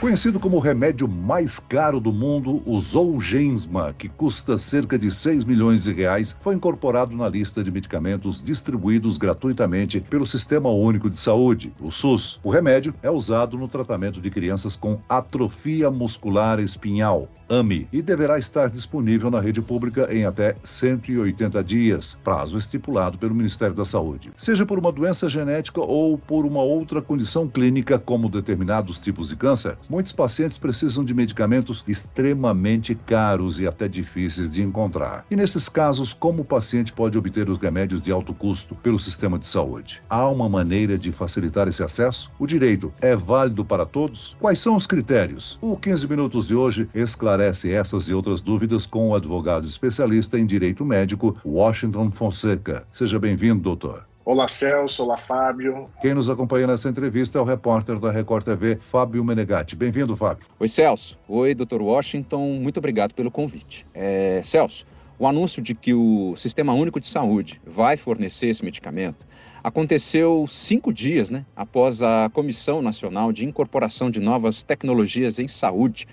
Conhecido como o remédio mais caro do mundo, o Zolgensma, que custa cerca de 6 milhões de reais, foi incorporado na lista de medicamentos distribuídos gratuitamente pelo Sistema Único de Saúde, o SUS. O remédio é usado no tratamento de crianças com atrofia muscular espinhal, AMI, e deverá estar disponível na rede pública em até 180 dias, prazo estipulado pelo Ministério da Saúde. Seja por uma doença genética ou por uma outra condição clínica, como determinados tipos de câncer, Muitos pacientes precisam de medicamentos extremamente caros e até difíceis de encontrar. E nesses casos, como o paciente pode obter os remédios de alto custo pelo sistema de saúde? Há uma maneira de facilitar esse acesso? O direito é válido para todos? Quais são os critérios? O 15 Minutos de hoje esclarece essas e outras dúvidas com o advogado especialista em direito médico, Washington Fonseca. Seja bem-vindo, doutor. Olá, Celso. Olá, Fábio. Quem nos acompanha nessa entrevista é o repórter da Record TV, Fábio Menegatti. Bem-vindo, Fábio. Oi, Celso. Oi, doutor Washington. Muito obrigado pelo convite. É, Celso, o anúncio de que o Sistema Único de Saúde vai fornecer esse medicamento aconteceu cinco dias né, após a Comissão Nacional de Incorporação de Novas Tecnologias em Saúde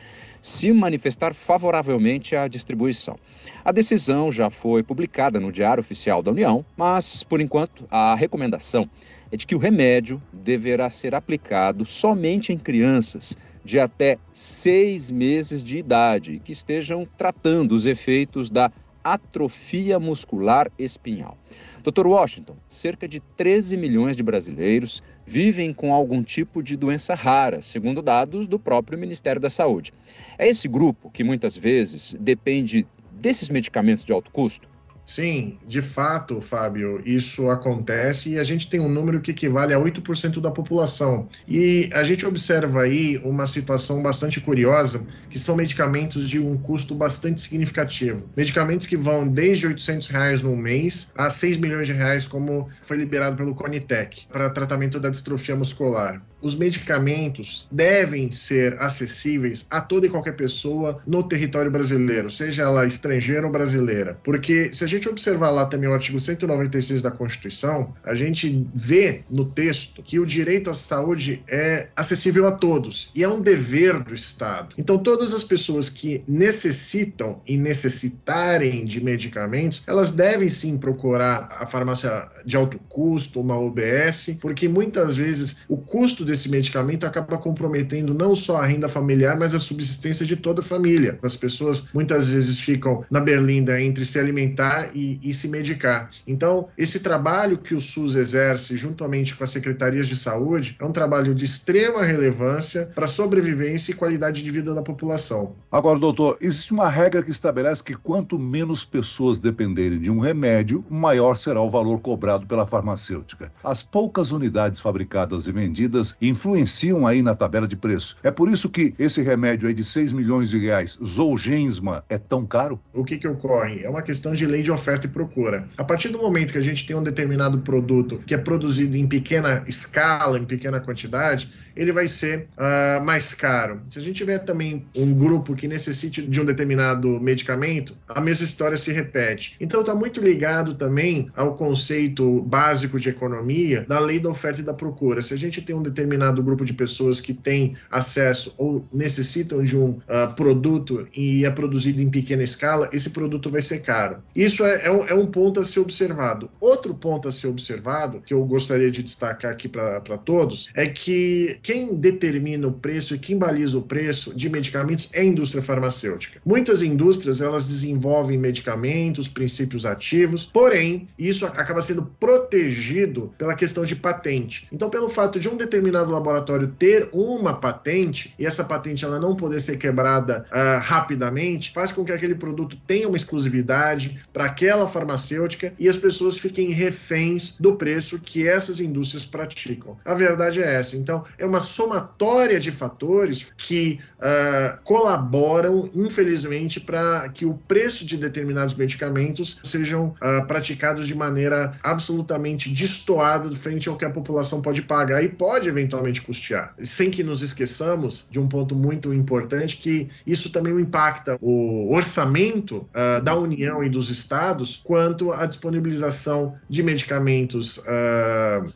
se manifestar favoravelmente à distribuição. A decisão já foi publicada no Diário Oficial da União, mas, por enquanto, a recomendação é de que o remédio deverá ser aplicado somente em crianças de até seis meses de idade que estejam tratando os efeitos da atrofia muscular espinhal. Dr. Washington, cerca de 13 milhões de brasileiros vivem com algum tipo de doença rara, segundo dados do próprio Ministério da Saúde. É esse grupo que muitas vezes depende desses medicamentos de alto custo? Sim, de fato, Fábio, isso acontece e a gente tem um número que equivale a 8% da população. E a gente observa aí uma situação bastante curiosa, que são medicamentos de um custo bastante significativo. Medicamentos que vão desde 800 reais no mês a 6 milhões de reais, como foi liberado pelo Conitec, para tratamento da distrofia muscular os medicamentos devem ser acessíveis a toda e qualquer pessoa no território brasileiro, seja ela estrangeira ou brasileira. Porque se a gente observar lá também o artigo 196 da Constituição, a gente vê no texto que o direito à saúde é acessível a todos e é um dever do Estado. Então, todas as pessoas que necessitam e necessitarem de medicamentos, elas devem sim procurar a farmácia de alto custo, uma OBS, porque muitas vezes o custo desse desse medicamento acaba comprometendo não só a renda familiar, mas a subsistência de toda a família. As pessoas muitas vezes ficam na berlinda entre se alimentar e, e se medicar. Então, esse trabalho que o SUS exerce juntamente com as secretarias de saúde é um trabalho de extrema relevância para a sobrevivência e qualidade de vida da população. Agora, doutor, existe uma regra que estabelece que quanto menos pessoas dependerem de um remédio, maior será o valor cobrado pela farmacêutica. As poucas unidades fabricadas e vendidas influenciam aí na tabela de preço. É por isso que esse remédio aí de 6 milhões de reais, Zolgensma, é tão caro? O que que ocorre? É uma questão de lei de oferta e procura. A partir do momento que a gente tem um determinado produto que é produzido em pequena escala, em pequena quantidade, ele vai ser uh, mais caro. Se a gente tiver também um grupo que necessite de um determinado medicamento, a mesma história se repete. Então está muito ligado também ao conceito básico de economia da lei da oferta e da procura. Se a gente tem um determinado grupo de pessoas que tem acesso ou necessitam de um uh, produto e é produzido em pequena escala, esse produto vai ser caro. Isso é, é, um, é um ponto a ser observado. Outro ponto a ser observado, que eu gostaria de destacar aqui para todos, é que quem determina o preço e quem baliza o preço de medicamentos é a indústria farmacêutica. Muitas indústrias elas desenvolvem medicamentos, princípios ativos, porém isso acaba sendo protegido pela questão de patente. Então, pelo fato de um determinado laboratório ter uma patente e essa patente ela não poder ser quebrada uh, rapidamente, faz com que aquele produto tenha uma exclusividade para aquela farmacêutica e as pessoas fiquem reféns do preço que essas indústrias praticam. A verdade é essa. Então, é uma uma somatória de fatores que uh, colaboram, infelizmente, para que o preço de determinados medicamentos sejam uh, praticados de maneira absolutamente destoada frente ao que a população pode pagar e pode eventualmente custear. Sem que nos esqueçamos de um ponto muito importante, que isso também impacta o orçamento uh, da União e dos estados quanto à disponibilização de medicamentos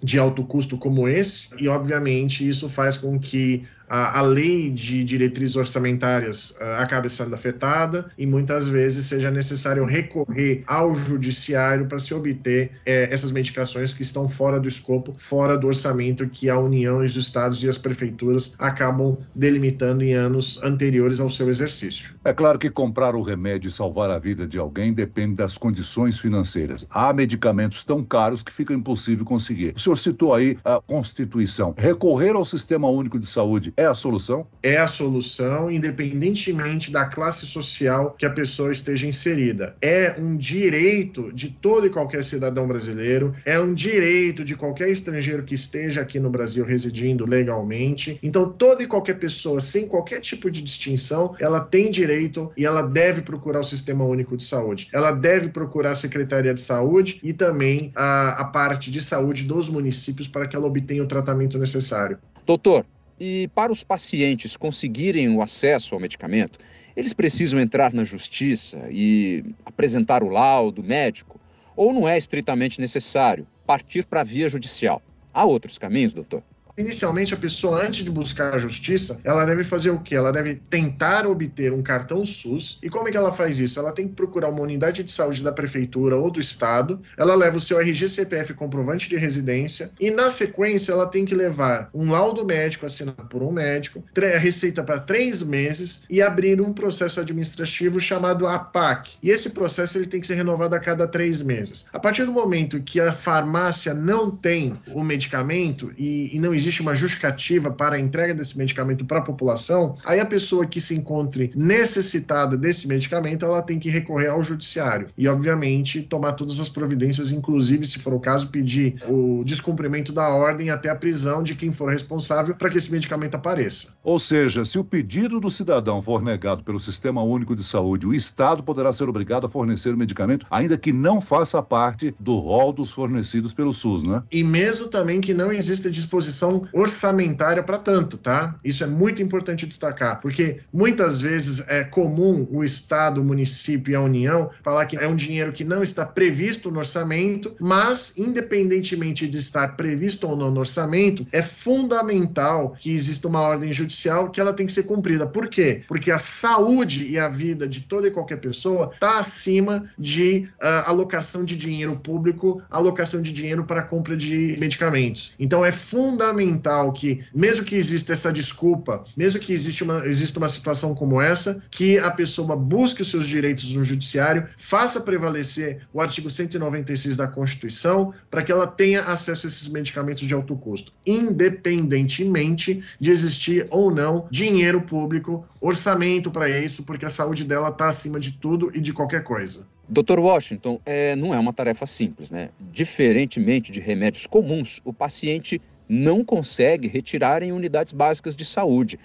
de alto custo como esse, e obviamente isso faz com que a, a lei de diretrizes orçamentárias uh, acabe sendo afetada e muitas vezes seja necessário recorrer ao judiciário para se obter eh, essas medicações que estão fora do escopo, fora do orçamento que a União, os estados e as prefeituras acabam delimitando em anos anteriores ao seu exercício. É claro que comprar o remédio e salvar a vida de alguém depende das condições financeiras. Há medicamentos tão caros que fica impossível conseguir. O senhor citou aí a Constituição. Recorrer ao Sistema Único de Saúde é a solução? É a solução, independentemente da classe social que a pessoa esteja inserida. É um direito de todo e qualquer cidadão brasileiro, é um direito de qualquer estrangeiro que esteja aqui no Brasil residindo legalmente. Então, toda e qualquer pessoa, sem qualquer tipo de distinção, ela tem direito e ela deve procurar o Sistema Único de Saúde. Ela deve procurar a Secretaria de Saúde e também a, a parte de saúde dos municípios para que ela obtenha o tratamento necessário. Doutor, e para os pacientes conseguirem o acesso ao medicamento, eles precisam entrar na justiça e apresentar o laudo médico? Ou não é estritamente necessário partir para a via judicial? Há outros caminhos, doutor? Inicialmente, a pessoa, antes de buscar a justiça, ela deve fazer o quê? Ela deve tentar obter um cartão SUS. E como é que ela faz isso? Ela tem que procurar uma unidade de saúde da prefeitura ou do estado. Ela leva o seu RG CPF comprovante de residência. E na sequência, ela tem que levar um laudo médico assinado por um médico, receita para três meses e abrir um processo administrativo chamado APAC. E esse processo ele tem que ser renovado a cada três meses. A partir do momento que a farmácia não tem o medicamento e, e não existe existe uma justificativa para a entrega desse medicamento para a população, aí a pessoa que se encontre necessitada desse medicamento, ela tem que recorrer ao judiciário e, obviamente, tomar todas as providências, inclusive, se for o caso, pedir o descumprimento da ordem até a prisão de quem for responsável para que esse medicamento apareça. Ou seja, se o pedido do cidadão for negado pelo Sistema Único de Saúde, o Estado poderá ser obrigado a fornecer o medicamento, ainda que não faça parte do rol dos fornecidos pelo SUS, né? E mesmo também que não exista disposição orçamentária para tanto, tá? Isso é muito importante destacar, porque muitas vezes é comum o Estado, o município e a União falar que é um dinheiro que não está previsto no orçamento, mas independentemente de estar previsto ou não no orçamento, é fundamental que exista uma ordem judicial que ela tem que ser cumprida. Por quê? Porque a saúde e a vida de toda e qualquer pessoa está acima de uh, alocação de dinheiro público, alocação de dinheiro para compra de medicamentos. Então é fundamental que, mesmo que exista essa desculpa, mesmo que exista uma, exista uma situação como essa, que a pessoa busque os seus direitos no judiciário, faça prevalecer o artigo 196 da Constituição para que ela tenha acesso a esses medicamentos de alto custo, independentemente de existir ou não dinheiro público, orçamento para isso, porque a saúde dela está acima de tudo e de qualquer coisa. Dr. Washington, é, não é uma tarefa simples, né? Diferentemente de remédios comuns, o paciente não consegue retirar em unidades básicas de saúde.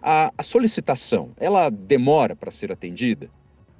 A, a solicitação, ela demora para ser atendida?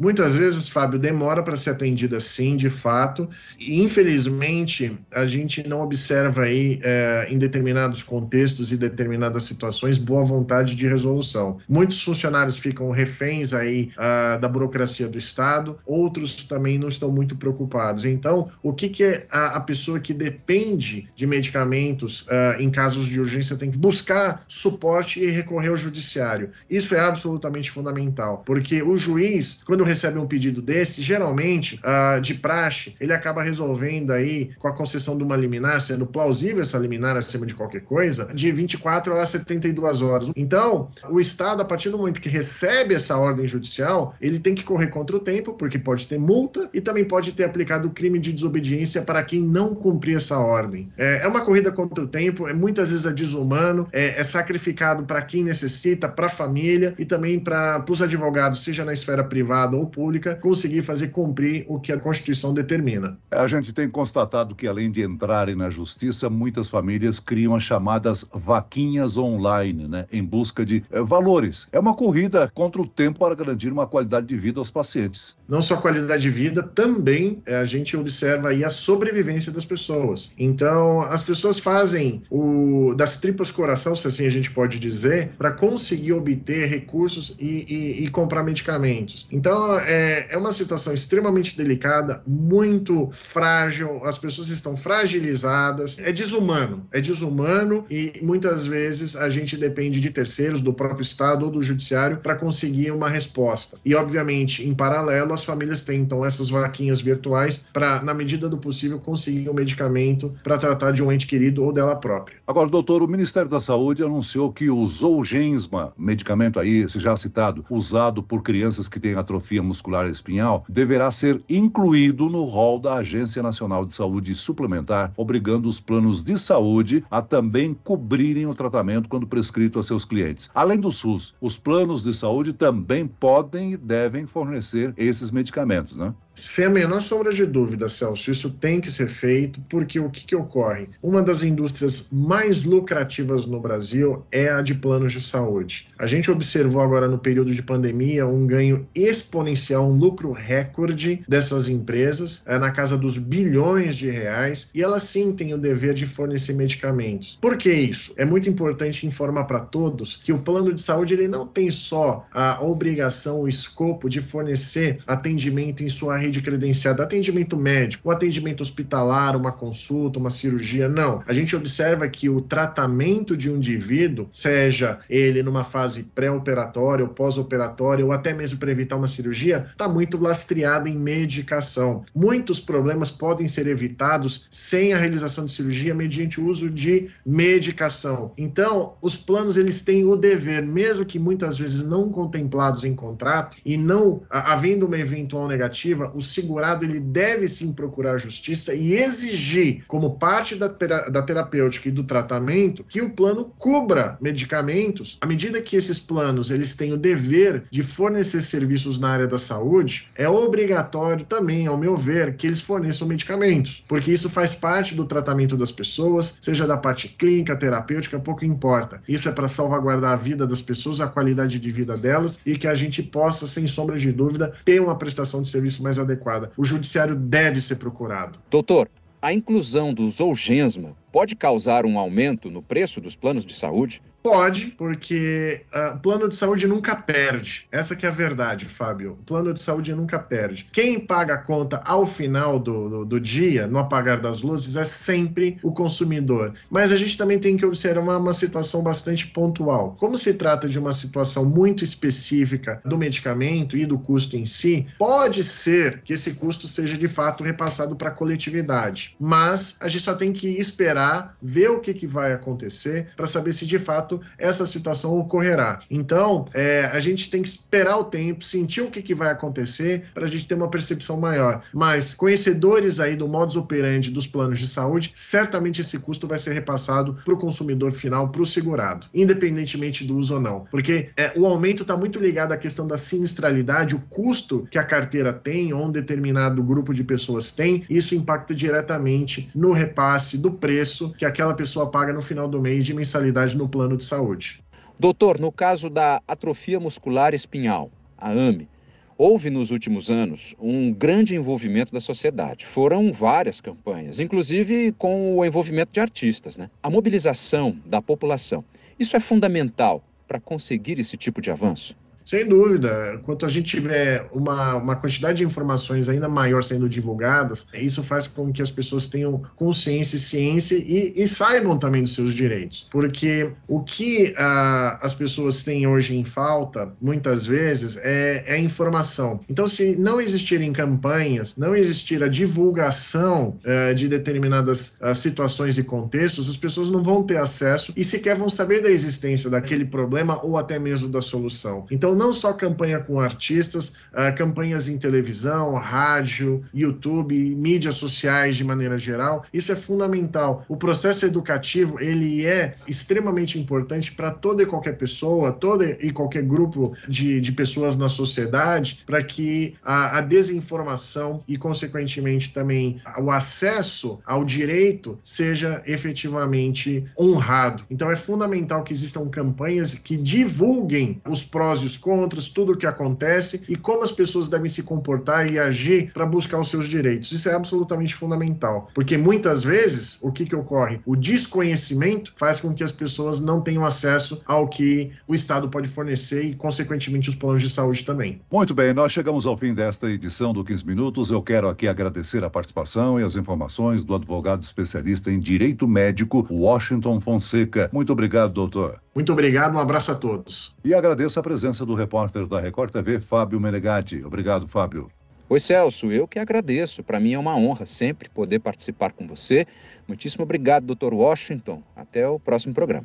Muitas vezes, Fábio, demora para ser atendida sim, de fato. E, infelizmente, a gente não observa aí, é, em determinados contextos e determinadas situações, boa vontade de resolução. Muitos funcionários ficam reféns aí uh, da burocracia do Estado, outros também não estão muito preocupados. Então, o que, que é a, a pessoa que depende de medicamentos uh, em casos de urgência tem que buscar suporte e recorrer ao judiciário? Isso é absolutamente fundamental, porque o juiz, quando recebe um pedido desse, geralmente, uh, de praxe, ele acaba resolvendo aí com a concessão de uma liminar, sendo plausível essa liminar acima de qualquer coisa, de 24 a 72 horas. Então, o Estado, a partir do momento que recebe essa ordem judicial, ele tem que correr contra o tempo, porque pode ter multa e também pode ter aplicado o crime de desobediência para quem não cumprir essa ordem. É, é uma corrida contra o tempo, é muitas vezes é desumano, é, é sacrificado para quem necessita, para a família e também para os advogados, seja na esfera privada pública, conseguir fazer cumprir o que a Constituição determina. A gente tem constatado que, além de entrarem na justiça, muitas famílias criam as chamadas vaquinhas online, né, em busca de é, valores. É uma corrida contra o tempo para garantir uma qualidade de vida aos pacientes. Não só qualidade de vida, também é, a gente observa aí a sobrevivência das pessoas. Então, as pessoas fazem o das tripas coração, se assim a gente pode dizer, para conseguir obter recursos e, e, e comprar medicamentos. Então, é, é uma situação extremamente delicada, muito frágil, as pessoas estão fragilizadas, é desumano, é desumano e muitas vezes a gente depende de terceiros, do próprio Estado ou do Judiciário para conseguir uma resposta. E, obviamente, em paralelo, as famílias tentam essas vaquinhas virtuais para, na medida do possível, conseguir um medicamento para tratar de um ente querido ou dela própria. Agora, doutor, o Ministério da Saúde anunciou que o Zolgensma, medicamento aí, já citado, usado por crianças que têm atrofia muscular espinhal, deverá ser incluído no rol da Agência Nacional de Saúde Suplementar, obrigando os planos de saúde a também cobrirem o tratamento quando prescrito a seus clientes. Além do SUS, os planos de saúde também podem e devem fornecer esses medicamentos, né? Sem a menor sombra de dúvida, Celso, isso tem que ser feito, porque o que, que ocorre? Uma das indústrias mais lucrativas no Brasil é a de planos de saúde. A gente observou agora no período de pandemia um ganho exponencial, um lucro recorde dessas empresas, é na casa dos bilhões de reais, e elas sim têm o dever de fornecer medicamentos. Por que isso? É muito importante informar para todos que o plano de saúde ele não tem só a obrigação, o escopo de fornecer atendimento em sua rede credenciada, atendimento médico, o atendimento hospitalar, uma consulta, uma cirurgia, não. A gente observa que o tratamento de um indivíduo, seja ele numa fase pré-operatória ou pós-operatória, ou até mesmo para evitar uma cirurgia, está muito lastreado em medicação. Muitos problemas podem ser evitados sem a realização de cirurgia mediante o uso de medicação. Então, os planos eles têm o dever, mesmo que muitas vezes não contemplados em contrato e não havendo uma eventual negativa, o segurado ele deve sim procurar a justiça e exigir, como parte da, da terapêutica e do tratamento, que o plano cubra medicamentos. À medida que esses planos eles têm o dever de fornecer serviços na área da saúde, é obrigatório também, ao meu ver, que eles forneçam medicamentos, porque isso faz parte do tratamento das pessoas, seja da parte clínica, terapêutica, pouco importa. Isso é para salvaguardar a vida das pessoas, a qualidade de vida delas e que a gente possa, sem sombra de dúvida, ter uma prestação de serviço mais adequada. O judiciário deve ser procurado. Doutor, a inclusão do Zolgensma pode causar um aumento no preço dos planos de saúde? Pode, porque uh, o plano de saúde nunca perde. Essa que é a verdade, Fábio. O plano de saúde nunca perde. Quem paga a conta ao final do, do, do, dia, no apagar das luzes, é sempre o consumidor. Mas a gente também tem que observar uma, uma situação bastante pontual. Como se trata de uma situação muito específica do medicamento e do custo em si, pode ser que esse custo seja de fato repassado para a coletividade. Mas a gente só tem que esperar, ver o que, que vai acontecer, para saber se de fato fato essa situação ocorrerá. Então, é, a gente tem que esperar o tempo, sentir o que, que vai acontecer para a gente ter uma percepção maior. Mas, conhecedores aí do modus operandi dos planos de saúde, certamente esse custo vai ser repassado para o consumidor final, para o segurado, independentemente do uso ou não. Porque é, o aumento está muito ligado à questão da sinistralidade, o custo que a carteira tem ou um determinado grupo de pessoas tem, isso impacta diretamente no repasse do preço que aquela pessoa paga no final do mês de mensalidade no plano saúde. Doutor, no caso da atrofia muscular espinhal, a AME, houve nos últimos anos um grande envolvimento da sociedade. Foram várias campanhas, inclusive com o envolvimento de artistas. Né? A mobilização da população. Isso é fundamental para conseguir esse tipo de avanço? Sem dúvida. Quanto a gente tiver uma, uma quantidade de informações ainda maior sendo divulgadas, isso faz com que as pessoas tenham consciência e ciência e, e saibam também dos seus direitos. Porque o que uh, as pessoas têm hoje em falta, muitas vezes, é, é informação. Então, se não existirem campanhas, não existir a divulgação uh, de determinadas uh, situações e contextos, as pessoas não vão ter acesso e sequer vão saber da existência daquele problema ou até mesmo da solução. Então, não só campanha com artistas, uh, campanhas em televisão, rádio, YouTube, mídias sociais de maneira geral. Isso é fundamental. O processo educativo ele é extremamente importante para toda e qualquer pessoa, todo e qualquer grupo de, de pessoas na sociedade, para que a, a desinformação e, consequentemente, também o acesso ao direito seja efetivamente honrado. Então, é fundamental que existam campanhas que divulguem os prós e os contras, tudo o que acontece e como as pessoas devem se comportar e agir para buscar os seus direitos. Isso é absolutamente fundamental, porque muitas vezes o que, que ocorre? O desconhecimento faz com que as pessoas não tenham acesso ao que o Estado pode fornecer e, consequentemente, os planos de saúde também. Muito bem, nós chegamos ao fim desta edição do 15 Minutos. Eu quero aqui agradecer a participação e as informações do advogado especialista em direito médico, Washington Fonseca. Muito obrigado, doutor. Muito obrigado, um abraço a todos. E agradeço a presença do repórter da Record TV, Fábio Menegatti. Obrigado, Fábio. Oi, Celso, eu que agradeço. Para mim é uma honra sempre poder participar com você. Muitíssimo obrigado, doutor Washington. Até o próximo programa.